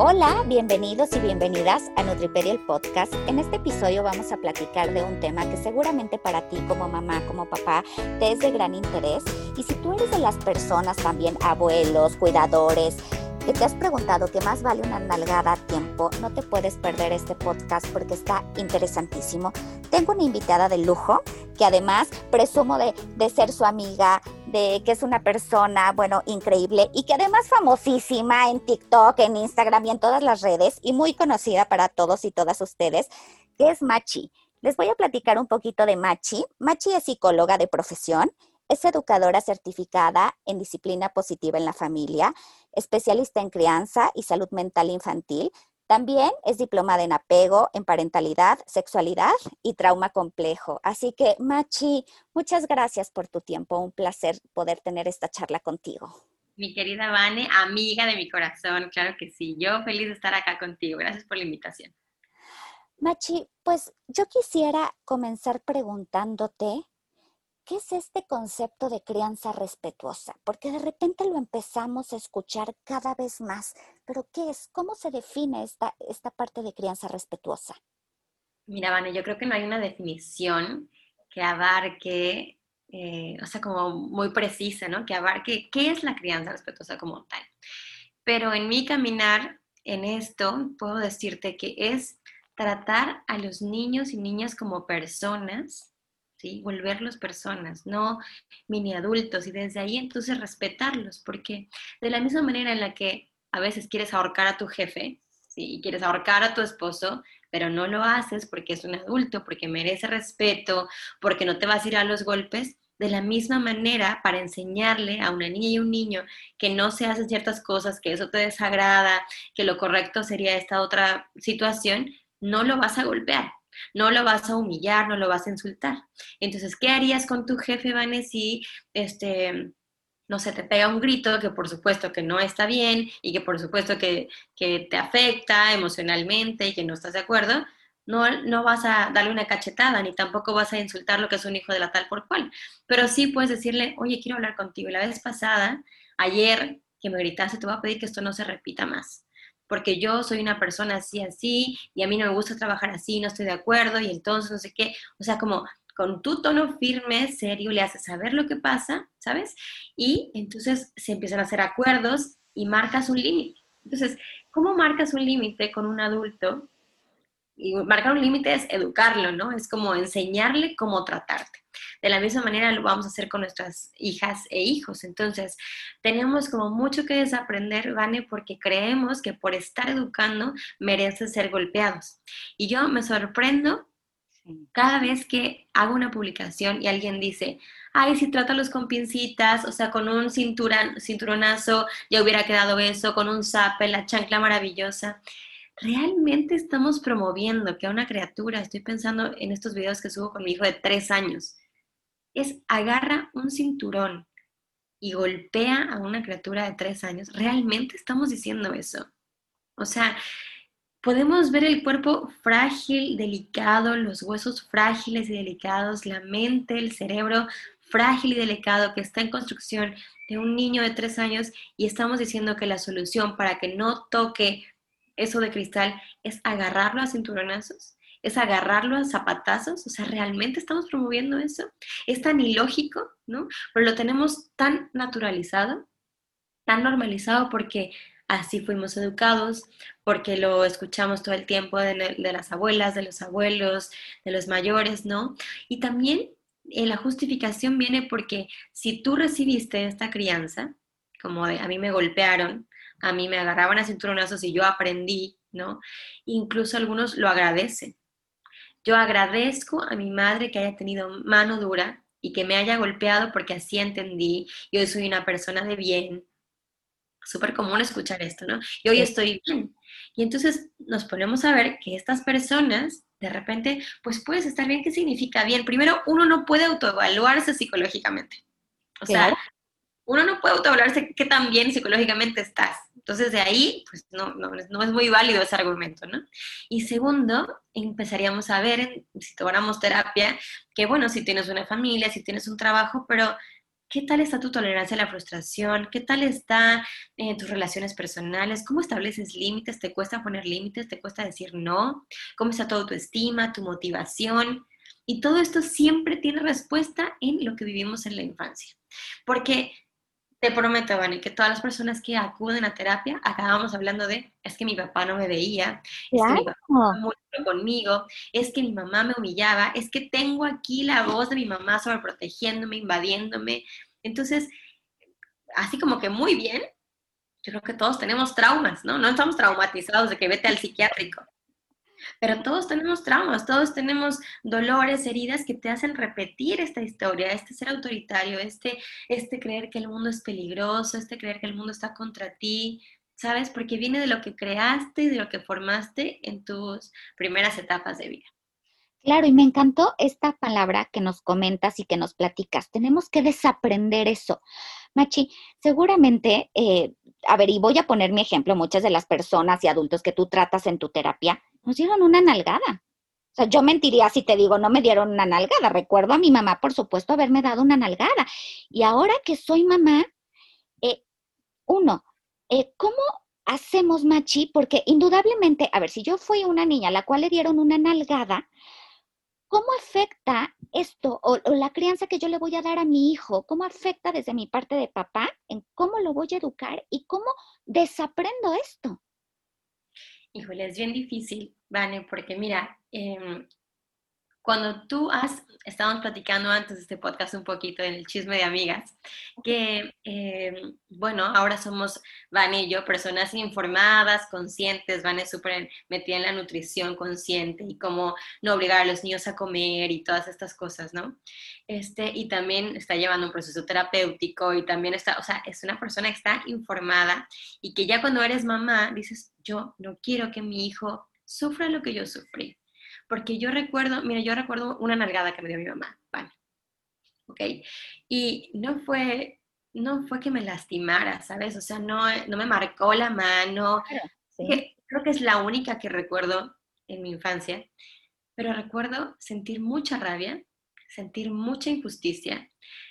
Hola, bienvenidos y bienvenidas a Nutripedia el podcast. En este episodio vamos a platicar de un tema que seguramente para ti como mamá, como papá, te es de gran interés. Y si tú eres de las personas también, abuelos, cuidadores, que te has preguntado qué más vale una nalgada a tiempo, no te puedes perder este podcast porque está interesantísimo. Tengo una invitada de lujo que además presumo de, de ser su amiga, de que es una persona, bueno, increíble y que además famosísima en TikTok, en Instagram y en todas las redes y muy conocida para todos y todas ustedes, que es Machi. Les voy a platicar un poquito de Machi. Machi es psicóloga de profesión, es educadora certificada en disciplina positiva en la familia, especialista en crianza y salud mental infantil, también es diplomada en apego, en parentalidad, sexualidad y trauma complejo. Así que, Machi, muchas gracias por tu tiempo. Un placer poder tener esta charla contigo. Mi querida Vane, amiga de mi corazón, claro que sí. Yo feliz de estar acá contigo. Gracias por la invitación. Machi, pues yo quisiera comenzar preguntándote ¿qué es este concepto de crianza respetuosa? Porque de repente lo empezamos a escuchar cada vez más, pero ¿qué es? ¿Cómo se define esta, esta parte de crianza respetuosa? Mira, Vane, yo creo que no hay una definición que abarque, eh, o sea, como muy precisa, ¿no? Que abarque qué es la crianza respetuosa como tal. Pero en mi caminar en esto, puedo decirte que es tratar a los niños y niñas como personas ¿sí? Volverlos personas, no mini adultos y desde ahí entonces respetarlos, porque de la misma manera en la que a veces quieres ahorcar a tu jefe, ¿sí? quieres ahorcar a tu esposo, pero no lo haces porque es un adulto, porque merece respeto, porque no te vas a ir a los golpes, de la misma manera para enseñarle a una niña y un niño que no se hacen ciertas cosas, que eso te desagrada, que lo correcto sería esta otra situación, no lo vas a golpear, no lo vas a humillar, no lo vas a insultar. Entonces, ¿qué harías con tu jefe, Vanessa, si este, no se te pega un grito que por supuesto que no está bien y que por supuesto que, te afecta emocionalmente y que no estás de acuerdo? No, no vas a darle una cachetada ni tampoco vas a insultar lo que es un hijo de la tal por cual. Pero sí puedes decirle, oye, quiero hablar contigo. La vez pasada, ayer que me gritaste, te voy a pedir que esto no se repita más porque yo soy una persona así, así, y a mí no me gusta trabajar así, no estoy de acuerdo, y entonces no sé qué, o sea, como con tu tono firme, serio, le haces saber lo que pasa, ¿sabes? Y entonces se empiezan a hacer acuerdos y marcas un límite. Entonces, ¿cómo marcas un límite con un adulto y marcar un límite es educarlo, ¿no? Es como enseñarle cómo tratarte. De la misma manera lo vamos a hacer con nuestras hijas e hijos. Entonces, tenemos como mucho que desaprender, Vane, porque creemos que por estar educando merecen ser golpeados. Y yo me sorprendo cada vez que hago una publicación y alguien dice, ay, si trátalos con pincitas, o sea, con un cinturonazo, ya hubiera quedado eso, con un zape, la chancla maravillosa realmente estamos promoviendo que a una criatura, estoy pensando en estos videos que subo con mi hijo de tres años, es agarra un cinturón y golpea a una criatura de tres años, realmente estamos diciendo eso. O sea, podemos ver el cuerpo frágil, delicado, los huesos frágiles y delicados, la mente, el cerebro frágil y delicado que está en construcción de un niño de tres años y estamos diciendo que la solución para que no toque eso de cristal es agarrarlo a cinturonazos, es agarrarlo a zapatazos, o sea, realmente estamos promoviendo eso. Es tan ilógico, ¿no? Pero lo tenemos tan naturalizado, tan normalizado porque así fuimos educados, porque lo escuchamos todo el tiempo de, las abuelas, de los abuelos, de los mayores, ¿no? Y también eh, la justificación viene porque si tú recibiste esta crianza, como a mí me golpearon, a mí me agarraban a cinturonazos y yo aprendí, ¿no? Incluso algunos lo agradecen. Yo agradezco a mi madre que haya tenido mano dura y que me haya golpeado porque así entendí y hoy soy una persona de bien. Súper común escuchar esto, ¿no? Y hoy estoy bien. Y entonces nos ponemos a ver que estas personas, de repente, pues puedes estar bien, ¿qué significa bien? Primero, uno no puede autoevaluarse psicológicamente. O sea, uno no puede autoevaluarse qué tan bien psicológicamente estás. Entonces, de ahí, pues no, no, no, es muy válido ese argumento, ¿no? Y segundo, empezaríamos a ver, si tomáramos terapia, que bueno, si tienes una familia, si tienes un trabajo, pero ¿Qué tal está tu tolerancia a la frustración? ¿Qué tal está en tus relaciones personales? ¿Cómo estableces límites? ¿Te cuesta poner límites? ¿Te cuesta decir no? ¿Cómo está tu autoestima, tu motivación? Y todo esto siempre tiene respuesta en lo que vivimos en la infancia. Porque te prometo, que todas las personas que acuden a terapia acabamos hablando de, es que mi papá no me veía, es que mi papá no conmigo, es que mi mamá me humillaba, es que tengo aquí la voz de mi mamá sobreprotegiéndome, invadiéndome. Entonces, así como que muy bien, yo creo que todos tenemos traumas, ¿no? No estamos traumatizados de que vete al psiquiátrico. Pero todos tenemos traumas, todos tenemos dolores, heridas que te hacen repetir esta historia, este ser autoritario, este, este creer que el mundo es peligroso, este creer que el mundo está contra ti, ¿sabes? Porque viene de lo que creaste y de lo que formaste en tus primeras etapas de vida. Claro, y me encantó esta palabra que nos comentas y que nos platicas. Tenemos que desaprender eso. Machi, seguramente, eh, a ver, y voy a poner mi ejemplo, muchas de las personas y adultos que tú tratas en tu terapia nos dieron una nalgada. O sea, yo mentiría si te digo, no me dieron una nalgada. Recuerdo a mi mamá, por supuesto, haberme dado una nalgada. Y ahora que soy mamá, eh, uno, eh, ¿cómo hacemos, Machi? Porque indudablemente, a ver, si yo fui una niña a la cual le dieron una nalgada, ¿cómo afecta esto o, la crianza que yo le voy a dar a mi hijo? ¿Cómo afecta desde mi parte de papá en cómo lo voy a educar y cómo desaprendo esto? Híjole, es bien difícil, Vane, porque mira, eh, cuando tú has, estábamos platicando antes de este podcast un poquito en el chisme de amigas, que, eh, bueno, ahora somos, Vane y yo, personas informadas, conscientes, Vane súper metida en la nutrición consciente y cómo no obligar a los niños a comer y todas estas cosas, ¿no? Este, y también está llevando un proceso terapéutico y también está, o sea, es una persona que está informada y que ya cuando eres mamá dices, yo no quiero que mi hijo sufra lo que yo sufrí porque yo recuerdo, mira, yo recuerdo una nalgada que me dio mi mamá, vale, ¿ok? Y no fue, no fue que me lastimara, ¿sabes? O sea, no, no me marcó la mano. creo que es la única que recuerdo en mi infancia, pero recuerdo sentir mucha rabia, sentir mucha injusticia,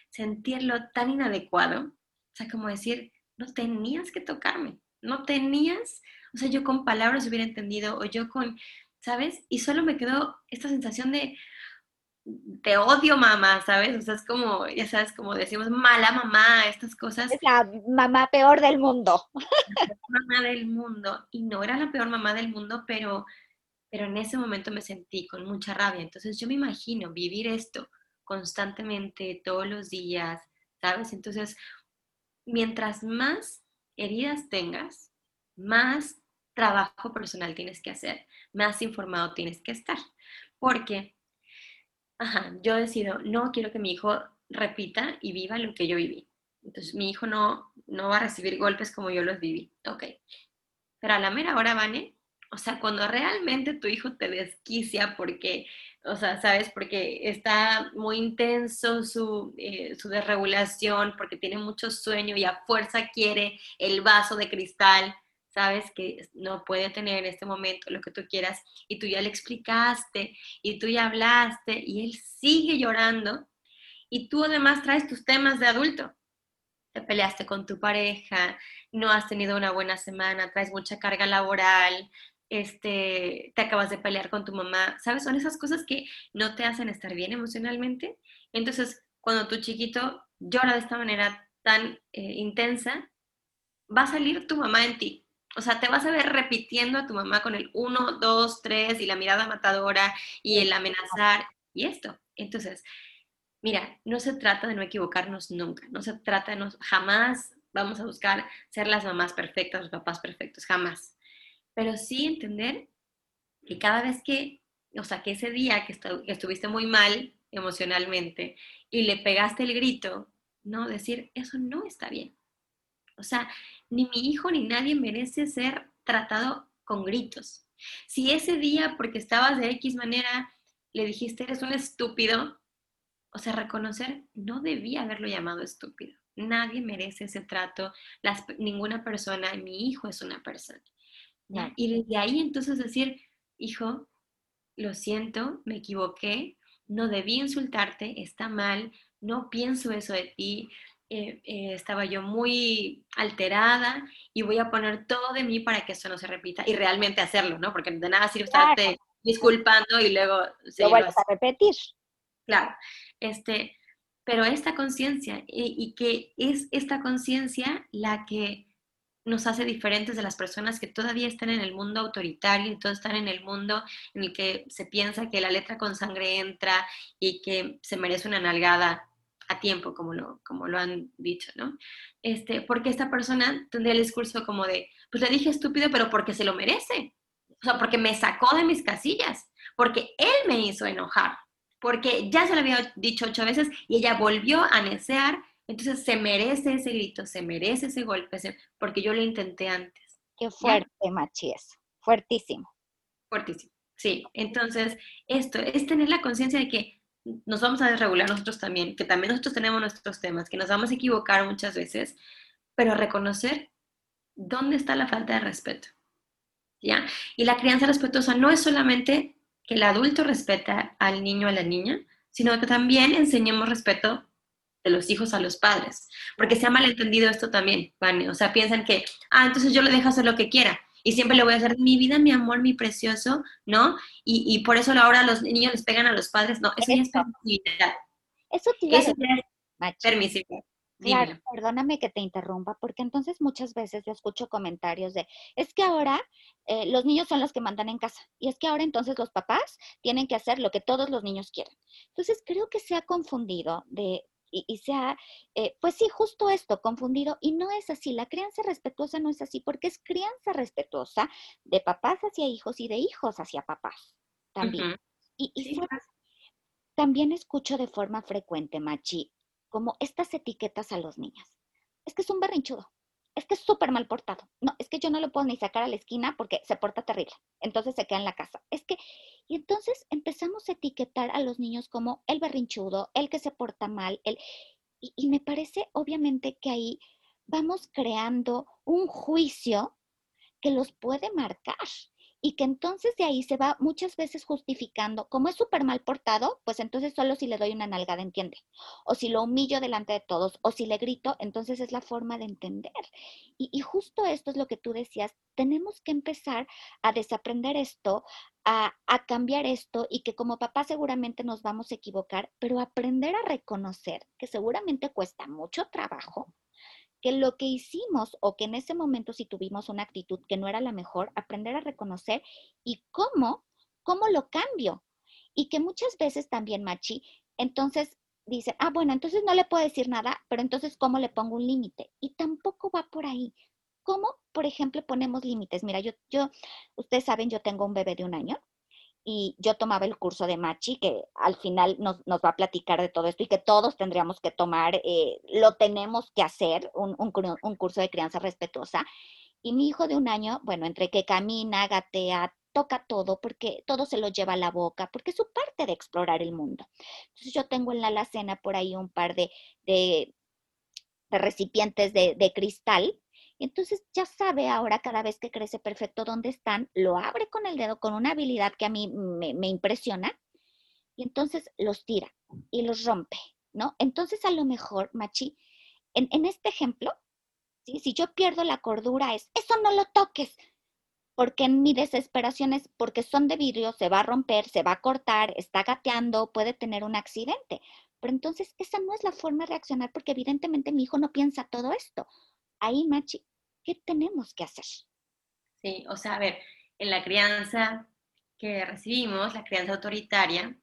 sentirlo tan inadecuado, o sea, como decir, no tenías que tocarme, no tenías, o sea, yo con palabras hubiera entendido, o yo con, ¿sabes? Y solo me quedó esta sensación de, te odio mamá, ¿sabes? O sea, es como, ya sabes, como decimos, mala mamá, estas cosas. Es la mamá peor del mundo. La mamá del mundo. Y no era la peor mamá del mundo, pero, pero en ese momento me sentí con mucha rabia. Entonces yo me imagino vivir esto constantemente, todos los días, ¿sabes? Entonces, mientras más heridas tengas, más trabajo personal tienes que hacer, más informado tienes que estar. Porque, ajá, yo decido, no quiero que mi hijo repita y viva lo que yo viví. Entonces, mi hijo no, no va a recibir golpes como yo los viví. Ok. Pero a la mera hora, Vane, o sea, cuando realmente tu hijo te desquicia porque, o sea, ¿sabes? Porque está muy intenso su, eh, su desregulación, porque tiene mucho sueño y a fuerza quiere el vaso de cristal sabes que no puede tener en este momento lo que tú quieras y tú ya le explicaste y tú ya hablaste y él sigue llorando y tú además traes tus temas de adulto. Te peleaste con tu pareja, no has tenido una buena semana, traes mucha carga laboral, este, te acabas de pelear con tu mamá, ¿sabes? Son esas cosas que no te hacen estar bien emocionalmente. Entonces, cuando tu chiquito llora de esta manera tan eh, intensa, va a salir tu mamá en ti. O sea, te vas a ver repitiendo a tu mamá con el 1, 2, 3 y la mirada matadora y el amenazar y esto. Entonces, mira, no se trata de no equivocarnos nunca, no se trata de no, jamás vamos a buscar ser las mamás perfectas, los papás perfectos, jamás. Pero sí entender que cada vez que, o sea, que ese día que, que estuviste muy mal emocionalmente y le pegaste el grito, no, decir, eso no está bien. O sea, ni mi hijo ni nadie merece ser tratado con gritos. Si ese día, porque estabas de X manera, le dijiste, eres un estúpido, o sea, reconocer, no debía haberlo llamado estúpido. Nadie merece ese trato, ninguna persona, mi hijo es una persona. Y desde ahí entonces decir, hijo, lo siento, me equivoqué, no debí insultarte, está mal, no pienso eso de ti, eh, eh, estaba yo muy alterada y voy a poner todo de mí para que eso no se repita y realmente hacerlo, ¿no? Porque de nada sirve estarte disculpando y luego se Lo vuelves a repetir. Claro, este, pero esta conciencia y, y que es esta conciencia la que nos hace diferentes de las personas que todavía están en el mundo autoritario y todos están en el mundo en el que se piensa que la letra con sangre entra y que se merece una nalgada a tiempo, como lo, como lo han dicho, ¿no? Este, porque esta persona tendría el discurso como de, pues le dije estúpido, pero porque se lo merece. O sea, porque me sacó de mis casillas, porque él me hizo enojar, porque ya se lo había dicho ocho veces y ella volvió a necear entonces se merece ese grito, se merece ese golpe, porque yo lo intenté antes. Qué fuerte, Machi, Fuertísimo. Fuertísimo. Sí, entonces esto es tener la conciencia de que nos vamos a desregular nosotros también, que también nosotros tenemos nuestros temas, que nos vamos a equivocar muchas veces, pero reconocer dónde está la falta de respeto. ¿Ya? Y la crianza respetuosa no es solamente que el adulto respeta al niño o a la niña, sino que también enseñemos respeto de los hijos a los padres. Porque se ha malentendido esto también, Vane. O sea, piensan que, ah, entonces yo le dejo hacer lo que quiera. Y siempre le voy a hacer mi vida, mi amor, mi precioso, ¿no? Y, y por eso ahora los niños les pegan a los padres. No, eso, es permisividad. Eso, eso es permisividad. Claro, perdóname que te interrumpa, porque entonces muchas veces yo escucho comentarios de, es que ahora eh, los niños son los que mandan en casa, y es que ahora entonces los papás tienen que hacer lo que todos los niños quieren. Entonces creo que se ha confundido de y, se ha, eh, pues sí, justo esto, confundido. Y no es así, la crianza respetuosa no es así, porque es crianza respetuosa de papás hacia hijos y de hijos hacia papás también. Y, también escucho de forma frecuente, Machi, como estas etiquetas a los niños. Es que es un berrinchudo, es que es súper mal portado. No, es que yo no lo puedo ni sacar a la esquina porque se porta terrible. Entonces se queda en la casa. Es que, y entonces empezamos a etiquetar a los niños como el berrinchudo, el que se porta mal, el, y, y me parece obviamente que ahí vamos creando un juicio que los puede marcar y que entonces de ahí se va muchas veces justificando, como es súper mal portado, pues entonces solo si le doy una nalgada entiende, o si lo humillo delante de todos, o si le grito, entonces es la forma de entender. Y, y justo esto es lo que tú decías, tenemos que empezar a desaprender esto, a, a cambiar esto y que como papá seguramente nos vamos a equivocar, pero aprender a reconocer que seguramente cuesta mucho trabajo, que lo que hicimos o que en ese momento si tuvimos una actitud que no era la mejor, aprender a reconocer y cómo, cómo lo cambio. Y que muchas veces también, Machi, entonces dice, ah, bueno, entonces no le puedo decir nada, pero entonces ¿cómo le pongo un límite? Y tampoco va por ahí. ¿Cómo, por ejemplo, ponemos límites? Mira, yo, yo, ustedes saben, yo tengo un bebé de un año y yo tomaba el curso de Machi, que al final nos, va a platicar de todo esto y que todos tendríamos que tomar, eh, lo tenemos que hacer, un, un, curso de crianza respetuosa. Y mi hijo de un año, bueno, entre que camina, gatea, toca todo, porque todo se lo lleva a la boca, porque es su parte de explorar el mundo. Entonces yo tengo en la alacena por ahí un par de, de, recipientes de, de cristal entonces ya sabe ahora cada vez que crece perfecto dónde están, lo abre con el dedo con una habilidad que a mí me, impresiona y entonces los tira y los rompe, ¿no? Entonces a lo mejor, Machi, en, este ejemplo, si yo pierdo la cordura es, eso no lo toques, porque en mi desesperación es porque son de vidrio, se va a romper, se va a cortar, está gateando, puede tener un accidente. Pero entonces esa no es la forma de reaccionar porque evidentemente mi hijo no piensa todo esto ahí, Machi, ¿qué tenemos que hacer? Sí, o sea, a ver, en la crianza que recibimos, la crianza autoritaria,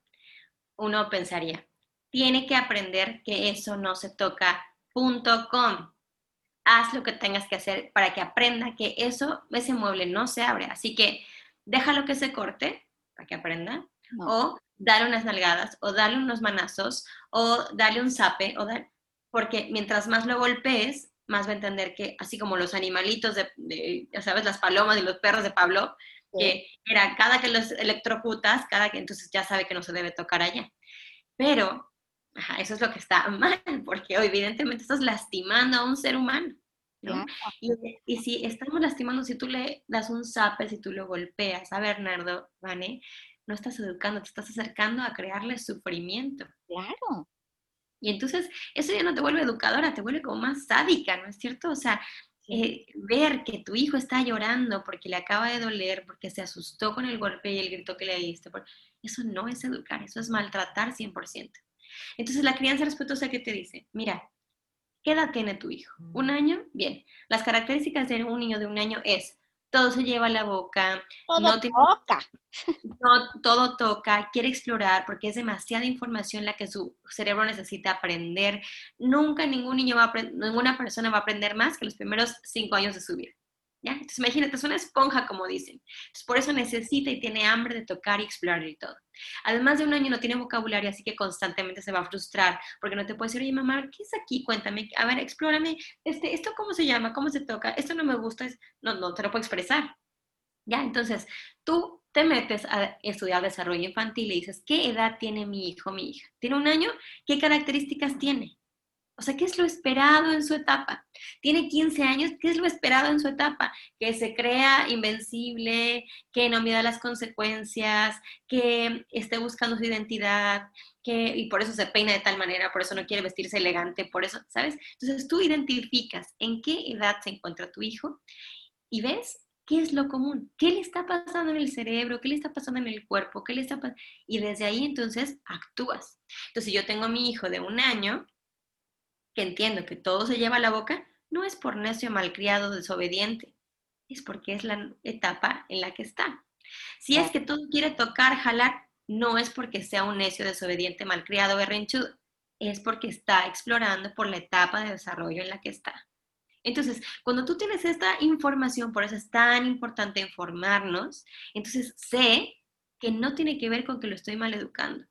uno pensaría, tiene que aprender que eso no se toca, punto com. Haz lo que tengas que hacer para que aprenda que eso, ese mueble no se abre. Así que déjalo que se corte para que aprenda. O dale unas nalgadas, o dale unos manazos, o dale un zape, o porque mientras más lo golpees, más va a entender que, así como los animalitos de, ya sabes, las palomas y los perros de Pablo, que era cada que los electrocutas, cada que entonces ya sabe que no se debe tocar allá. Pero eso es lo que está mal, porque evidentemente estás lastimando a un ser humano. ¿no? Y, si estamos lastimando, si tú le das un zape, si tú lo golpeas a Bernardo, ¿vale? No estás educando, te estás acercando a crearle sufrimiento. Claro. Y entonces eso ya no te vuelve educadora, te vuelve como más sádica, ¿no es cierto? O sea, eh, ver que tu hijo está llorando porque le acaba de doler, porque se asustó con el golpe y el grito que le diste, eso no es educar, eso es maltratar 100%. Entonces la crianza respetuosa que te dice, mira, ¿qué edad tiene tu hijo? ¿Un año? Bien. Las características de un niño de un año es todo se lleva a la boca, todo no toca. No, todo toca, quiere explorar porque es demasiada información la que su cerebro necesita aprender. Nunca ningún niño va a ninguna persona va a aprender más que los primeros cinco años de su vida. Entonces imagínate, es una esponja, como dicen. Entonces, por eso necesita y tiene hambre de tocar y explorar y todo. Además de un año no tiene vocabulario, así que constantemente se va a frustrar, porque no te puede decir, oye, mamá, ¿qué es aquí? Cuéntame, a ver, explórame, este, ¿esto cómo se llama? ¿Cómo se toca? Esto no me gusta, no, no te lo puedo expresar. ¿Ya? Entonces, tú te metes a estudiar desarrollo infantil y dices, ¿qué edad tiene mi hijo, mi hija? ¿Tiene un año? ¿Qué características tiene? O sea, ¿qué es lo esperado en su etapa? Tiene 15 años, ¿qué es lo esperado en su etapa? Que se crea invencible, que no mida las consecuencias, que esté buscando su identidad, que, y por eso se peina de tal manera, por eso no quiere vestirse elegante, por eso, ¿sabes? Entonces tú identificas en qué edad se encuentra tu hijo y ves qué es lo común, qué le está pasando en el cerebro, qué le está pasando en el cuerpo, qué le está pasando, y desde ahí entonces actúas. Entonces, si yo tengo mi hijo de un año, que entiendo que todo se lleva a la boca, no es por necio, malcriado, desobediente, es porque es la etapa en la que está. Si es que todo quiere tocar, jalar, no es porque sea un necio, desobediente, malcriado, berrinchudo, es porque está explorando por la etapa de desarrollo en la que está. Entonces, cuando tú tienes esta información, por eso es tan importante informarnos, entonces sé que no tiene que ver con que lo estoy mal educando,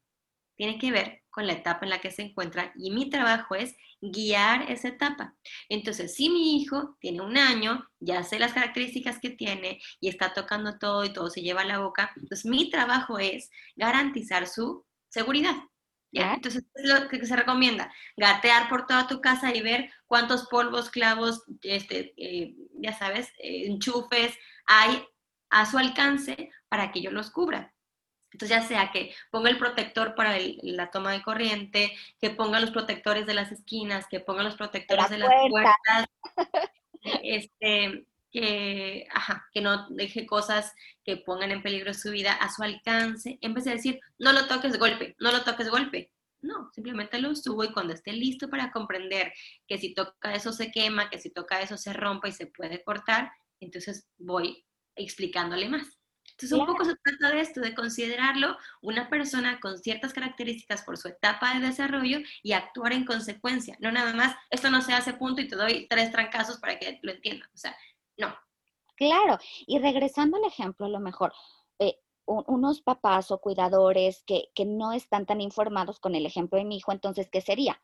tiene que ver con la etapa en la que se encuentra y mi trabajo es guiar esa etapa. Entonces, si mi hijo tiene un año, ya sé las características que tiene y está tocando todo y todo se lleva a la boca, entonces mi trabajo es garantizar su seguridad. ¿Ya? Entonces, es lo que se recomienda, gatear por toda tu casa y ver cuántos polvos, clavos, este, eh, ya sabes, eh, enchufes hay a su alcance para que yo los cubra. Entonces, ya sea que ponga el protector para la toma de corriente, que ponga los protectores de las esquinas, que ponga los protectores de las puertas, este, que, ajá, que no deje cosas que pongan en peligro su vida a su alcance, en vez de decir, no lo toques golpe, no lo toques golpe. No, simplemente lo subo y cuando esté listo para comprender que si toca eso se quema, que si toca eso se rompa y se puede cortar, entonces voy explicándole más. Entonces, un poco se trata de esto, de considerarlo una persona con ciertas características por su etapa de desarrollo y actuar en consecuencia. No nada más, esto no se hace punto y te doy tres trancazos para que lo entiendan. O sea, no. Claro, y regresando al ejemplo, a lo mejor, eh, unos papás o cuidadores que, que no están tan informados con el ejemplo de mi hijo, entonces, ¿qué sería?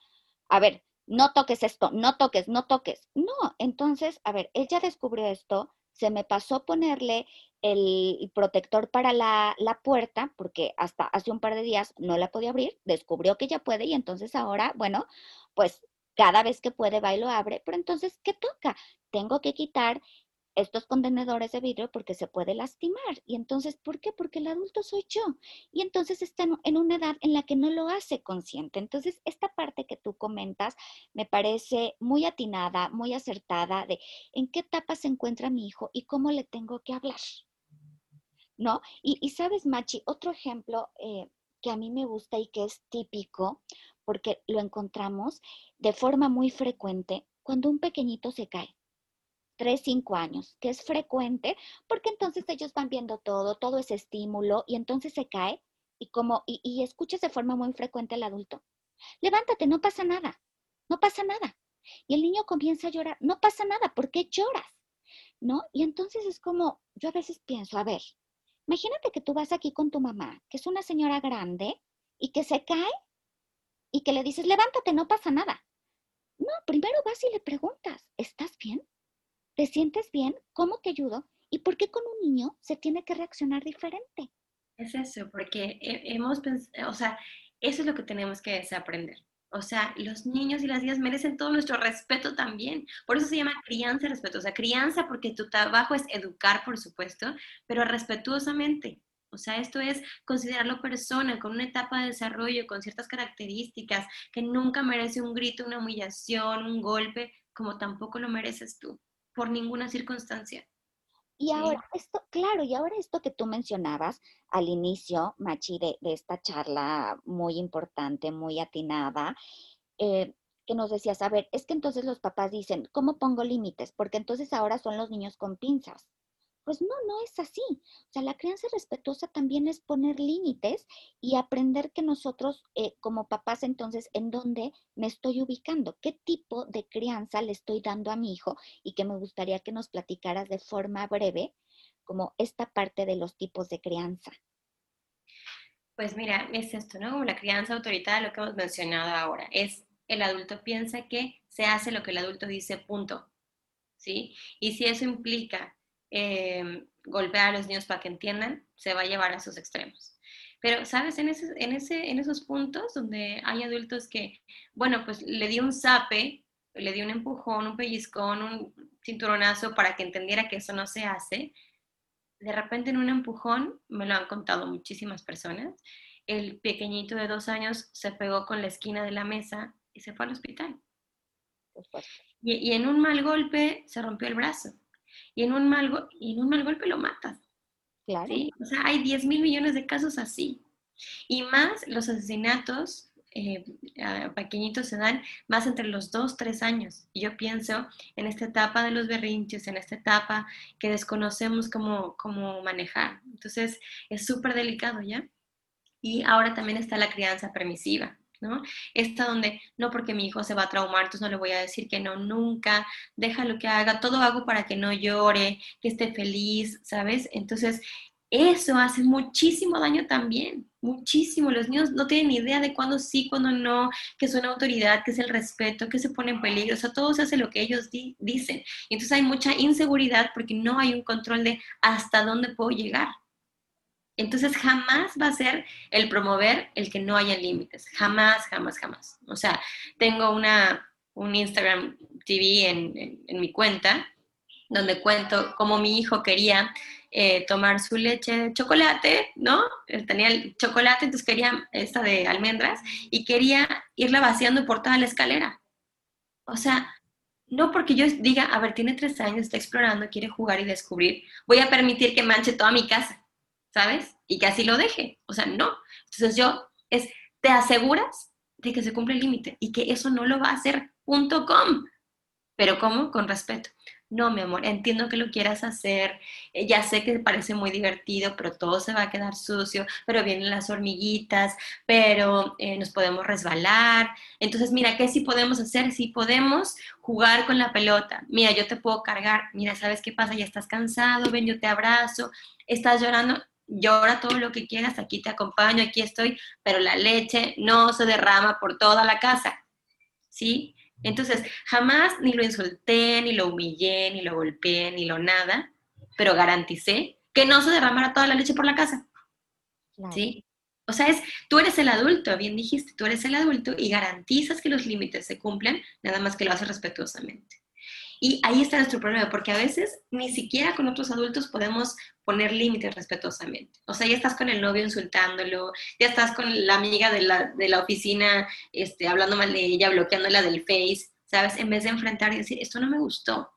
A ver, no toques esto, no toques, no toques. No, entonces, a ver, él ya descubrió esto, se me pasó ponerle el protector para la, puerta, porque hasta hace un par de días no la podía abrir, descubrió que ya puede y entonces ahora, bueno, pues cada vez que puede va y lo abre, pero entonces, ¿qué toca? Tengo que quitar estos contenedores de vidrio porque se puede lastimar. Y entonces, ¿por qué? Porque el adulto soy yo. Y entonces está en una edad en la que no lo hace consciente. Entonces, esta parte que tú comentas me parece muy atinada, muy acertada de en qué etapa se encuentra mi hijo y cómo le tengo que hablar. ¿No? Y, sabes, Machi, otro ejemplo eh, que a mí me gusta y que es típico, porque lo encontramos de forma muy frecuente cuando un pequeñito se cae. Tres, cinco años, que es frecuente, porque entonces ellos van viendo todo, todo ese estímulo, y entonces se cae y como, y, y escuchas de forma muy frecuente al adulto, levántate, no pasa nada, no pasa nada. Y el niño comienza a llorar, no pasa nada, ¿por qué lloras? ¿No? Y entonces es como, yo a veces pienso, a ver, Imagínate que tú vas aquí con tu mamá, que es una señora grande y que se cae y que le dices, levántate, no pasa nada. No, primero vas y le preguntas, ¿estás bien? ¿Te sientes bien? ¿Cómo te ayudo? ¿Y por qué con un niño se tiene que reaccionar diferente? Es eso, porque hemos pensado, o sea, eso es lo que tenemos que desaprender. O sea, los niños y las niñas merecen todo nuestro respeto también. Por eso se llama crianza y crianza porque tu trabajo es educar, por supuesto, pero respetuosamente. O sea, esto es considerarlo persona con una etapa de desarrollo, con ciertas características, que nunca merece un grito, una humillación, un golpe, como tampoco lo mereces tú, por ninguna circunstancia. Y ahora, esto, claro, y ahora esto que tú mencionabas al inicio, Machi, de, esta charla muy importante, muy atinada, eh, que nos decías, a ver, es que entonces los papás dicen, ¿cómo pongo límites? Porque entonces ahora son los niños con pinzas. Pues no, no es así. O sea, la crianza respetuosa también es poner límites y aprender que nosotros eh, como papás entonces, ¿en dónde me estoy ubicando? ¿Qué tipo de crianza le estoy dando a mi hijo? Y que me gustaría que nos platicaras de forma breve como esta parte de los tipos de crianza. Pues mira, es esto, ¿no? Como la crianza autoritaria, lo que hemos mencionado ahora, es el adulto piensa que se hace lo que el adulto dice, punto. ¿Sí? Y si eso implica eh, golpear a los niños para que entiendan, se va a llevar a sus extremos. Pero, ¿sabes? En, ese, en, ese, en esos puntos donde hay adultos que, bueno, pues le di un zape, le di un empujón, un pellizcón, un cinturonazo para que entendiera que eso no se hace, de repente en un empujón, me lo han contado muchísimas personas, el pequeñito de dos años se pegó con la esquina de la mesa y se fue al hospital. Y, y, en un mal golpe se rompió el brazo. Y en un mal, y en un mal golpe lo matas. Claro. O sea, hay 10 mil millones de casos así. Y más los asesinatos eh, pequeñitos se dan más entre los 2, 3 años. Y yo pienso en esta etapa de los berrinches, en esta etapa que desconocemos cómo, cómo manejar. Entonces, es súper delicado, ¿ya? Y ahora también está la crianza permisiva. ¿No? Esta donde, no porque mi hijo se va a traumar, entonces no le voy a decir que no nunca, déjalo que haga, todo hago para que no llore, que esté feliz, ¿sabes? Entonces, eso hace muchísimo daño también, muchísimo. Los niños no tienen idea de cuándo sí, cuándo no, que es una autoridad, que es el respeto, que se pone en peligro. O sea, todo se hace lo que ellos dicen. Entonces hay mucha inseguridad porque no hay un control de hasta dónde puedo llegar. Entonces jamás va a ser el promover el que no haya límites, jamás, jamás, jamás. O sea, tengo una, un Instagram TV en, mi cuenta donde cuento cómo mi hijo quería eh, tomar su leche de chocolate, ¿no? Tenía el chocolate, entonces quería esta de almendras y quería irla vaciando por toda la escalera. O sea, no porque yo diga, a ver, tiene tres años, está explorando, quiere jugar y descubrir, voy a permitir que manche toda mi casa. ¿Sabes? Y que así lo deje. O sea, no. Entonces yo es, te aseguras de que se cumple el límite y que eso no lo va a hacer punto com. Pero ¿cómo? Con respeto. No, mi amor, entiendo que lo quieras hacer, eh, ya sé que parece muy divertido, pero todo se va a quedar sucio, pero vienen las hormiguitas, pero eh, nos podemos resbalar. Entonces, mira, ¿qué sí podemos hacer? Sí podemos jugar con la pelota. Mira, yo te puedo cargar, mira, ¿sabes qué pasa? Ya estás cansado, ven, yo te abrazo, estás llorando, llora todo lo que quieras, aquí te acompaño, aquí estoy, pero la leche no se derrama por toda la casa, ¿sí? Entonces, jamás ni lo insulté, ni lo humillé, ni lo golpeé, ni lo nada, pero garanticé que no se derramara toda la leche por la casa, ¿sí? O sea, es, tú eres el adulto, bien dijiste, tú eres el adulto y garantizas que los límites se cumplen, nada más que lo haces respetuosamente. Y ahí está nuestro problema, porque a veces ni siquiera con otros adultos podemos poner límites respetuosamente. O sea, ya estás con el novio insultándolo, ya estás con la amiga de la, de la oficina este, hablando mal de ella, bloqueándola del Face, ¿sabes? En vez de enfrentar y decir, esto no me gustó,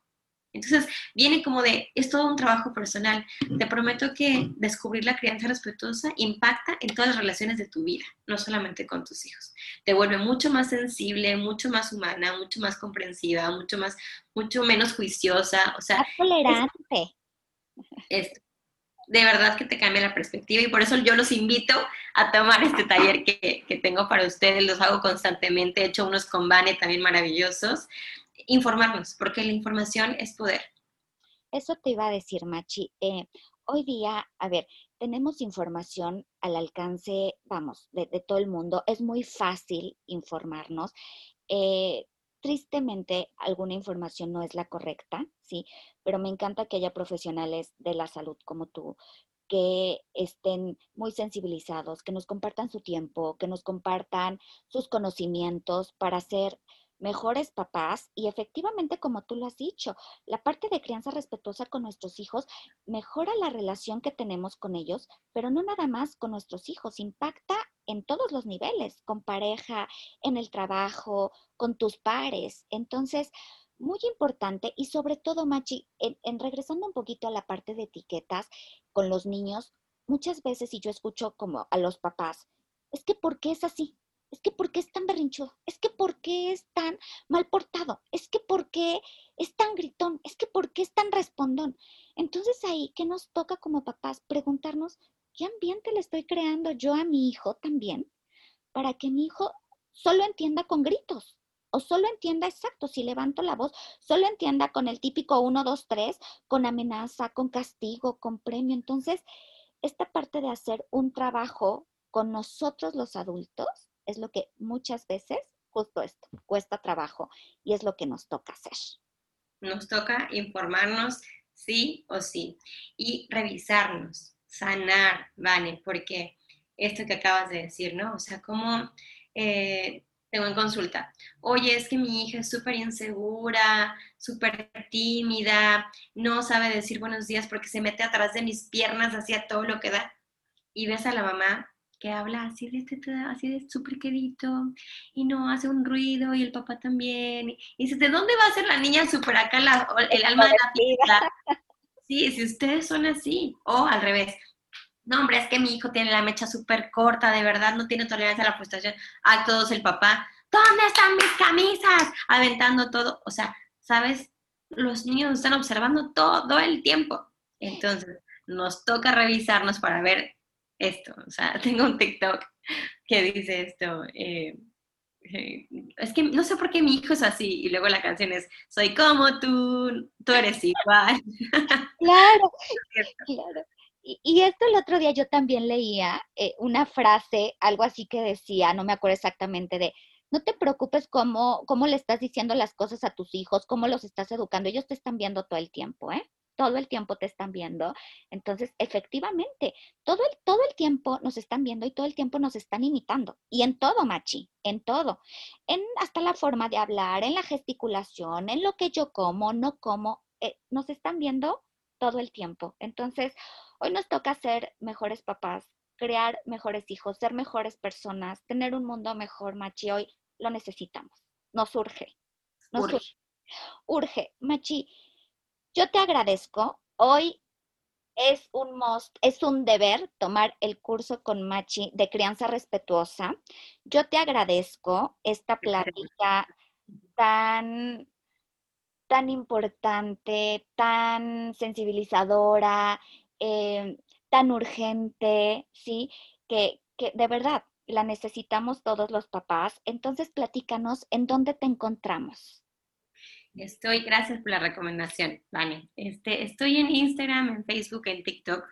entonces, viene como de, es todo un trabajo personal. Te prometo que descubrir la crianza respetuosa impacta en todas las relaciones de tu vida, no solamente con tus hijos. Te vuelve mucho más sensible, mucho más humana, mucho más comprensiva, mucho más, mucho menos juiciosa, o sea... tolerante. de verdad que te cambia la perspectiva y por eso yo los invito a tomar este taller que, que tengo para ustedes, los hago constantemente, he hecho unos con Vane también maravillosos informarnos, porque la información es poder. Eso te iba a decir, Machi. Eh, hoy día, a ver, tenemos información al alcance, vamos, de, todo el mundo. Es muy fácil informarnos. Eh, tristemente, alguna información no es la correcta, ¿sí? Pero me encanta que haya profesionales de la salud como tú que estén muy sensibilizados, que nos compartan su tiempo, que nos compartan sus conocimientos para hacer mejores papás y efectivamente, como tú lo has dicho, la parte de crianza respetuosa con nuestros hijos mejora la relación que tenemos con ellos, pero no nada más con nuestros hijos, impacta en todos los niveles, con pareja, en el trabajo, con tus pares. Entonces, muy importante y sobre todo, Machi, en, regresando un poquito a la parte de etiquetas con los niños, muchas veces, y yo escucho como a los papás, es que ¿por qué es así? Es que ¿por qué es tan berrinchudo? Es que ¿por qué es tan mal portado? Es que ¿por qué es tan gritón? Es que ¿por qué es tan respondón? Entonces ahí, ¿qué nos toca como papás? Preguntarnos, ¿qué ambiente le estoy creando yo a mi hijo también? Para que mi hijo solo entienda con gritos o solo entienda exacto, si levanto la voz, solo entienda con el típico 1, 2, 3, con amenaza, con castigo, con premio. Entonces, esta parte de hacer un trabajo con nosotros los adultos es lo que muchas veces, justo esto, cuesta trabajo y es lo que nos toca hacer. Nos toca informarnos sí o sí y revisarnos, sanar, ¿vale? Porque esto que acabas de decir, ¿no? O sea, como eh, tengo en consulta, oye, es que mi hija es súper insegura, súper tímida, no sabe decir buenos días porque se mete atrás de mis piernas, hacía todo lo que da. Y ves a la mamá que habla así de, este, así de súper quedito y no hace un ruido y el papá también. Y dices, ¿de dónde va a ser la niña súper acá el alma de la fiesta? Sí, si ustedes son así, o al revés. No, hombre, es que mi hijo tiene la mecha súper corta, de verdad, no tiene tolerancia a la frustración. A todos el papá, ¿dónde están mis camisas? Aventando todo. O sea, ¿sabes? Los niños están observando todo el tiempo. Entonces, nos toca revisarnos para ver esto. O sea, tengo un TikTok que dice esto. Eh, eh, es que no sé por qué mi hijo es así. Y luego la canción es, soy como tú, tú eres igual. Claro, claro. Y, esto el otro día yo también leía eh, una frase, algo así que decía, no me acuerdo exactamente de, no te preocupes cómo, cómo le estás diciendo las cosas a tus hijos, cómo los estás educando, ellos te están viendo todo el tiempo, ¿eh? Todo el tiempo te están viendo. Entonces, efectivamente, todo el, todo el tiempo nos están viendo y todo el tiempo nos están imitando. Y en todo, Machi, en todo. En hasta la forma de hablar, en la gesticulación, en lo que yo como, no como, eh, nos están viendo todo el tiempo. Entonces, hoy nos toca ser mejores papás, crear mejores hijos, ser mejores personas, tener un mundo mejor, Machi. Hoy lo necesitamos. Nos urge. Nos urge. urge. Urge. Machi, yo te agradezco. Hoy es un most, es un deber tomar el curso con Machi de crianza respetuosa. Yo te agradezco esta plática tan, tan importante, tan sensibilizadora, eh, tan urgente, ¿sí? Que, que de verdad la necesitamos todos los papás. Entonces, platícanos en dónde te encontramos. Estoy, gracias por la recomendación, Vane. Este, estoy en Instagram, en Facebook, en TikTok,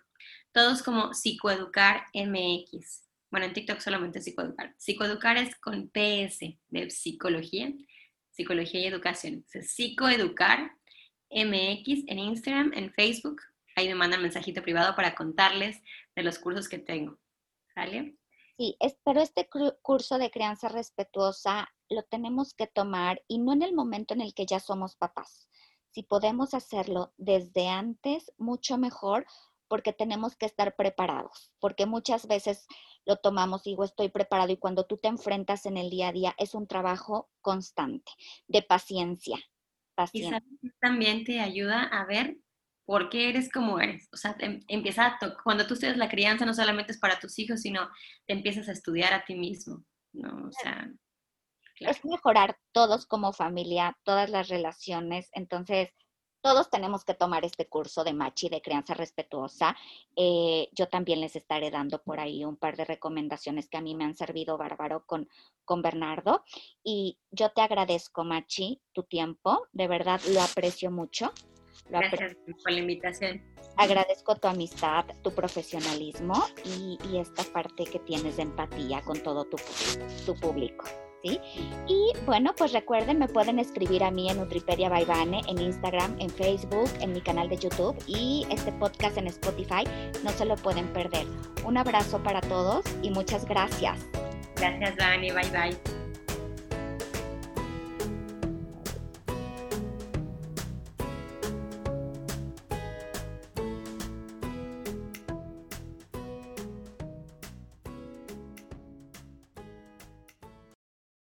todos como Psicoeducar MX. Bueno, en TikTok solamente Psicoeducar. Psicoeducar es con PS de psicología, psicología y educación. Psicoeducar MX en Instagram, en Facebook. Ahí me mandan mensajito privado para contarles de los cursos que tengo. ¿Sale? Sí, pero este curso de crianza respetuosa lo tenemos que tomar y no en el momento en el que ya somos papás. Si podemos hacerlo desde antes, mucho mejor, porque tenemos que estar preparados, porque muchas veces lo tomamos, digo, estoy preparado y cuando tú te enfrentas en el día a día es un trabajo constante de paciencia. paciencia. Y también te ayuda a ver por qué eres como eres. O sea, empieza a cuando tú estudias la crianza no solamente es para tus hijos, sino te empiezas a estudiar a ti mismo, ¿no? O sea, es mejorar todos como familia, todas las relaciones. Entonces, todos tenemos que tomar este curso de Machi de crianza respetuosa. Eh, yo también les estaré dando por ahí un par de recomendaciones que a mí me han servido bárbaro con, con Bernardo. Y yo te agradezco, Machi, tu tiempo. De verdad lo aprecio mucho. Gracias por la invitación. Agradezco tu amistad, tu profesionalismo y, esta parte que tienes de empatía con todo tu, tu público. Y bueno, pues recuerden, me pueden escribir a mí en Nutripedia Baibane, en Instagram, en Facebook, en mi canal de YouTube y este podcast en Spotify. No se lo pueden perder. Un abrazo para todos y muchas gracias. Gracias, Dani. Bye bye.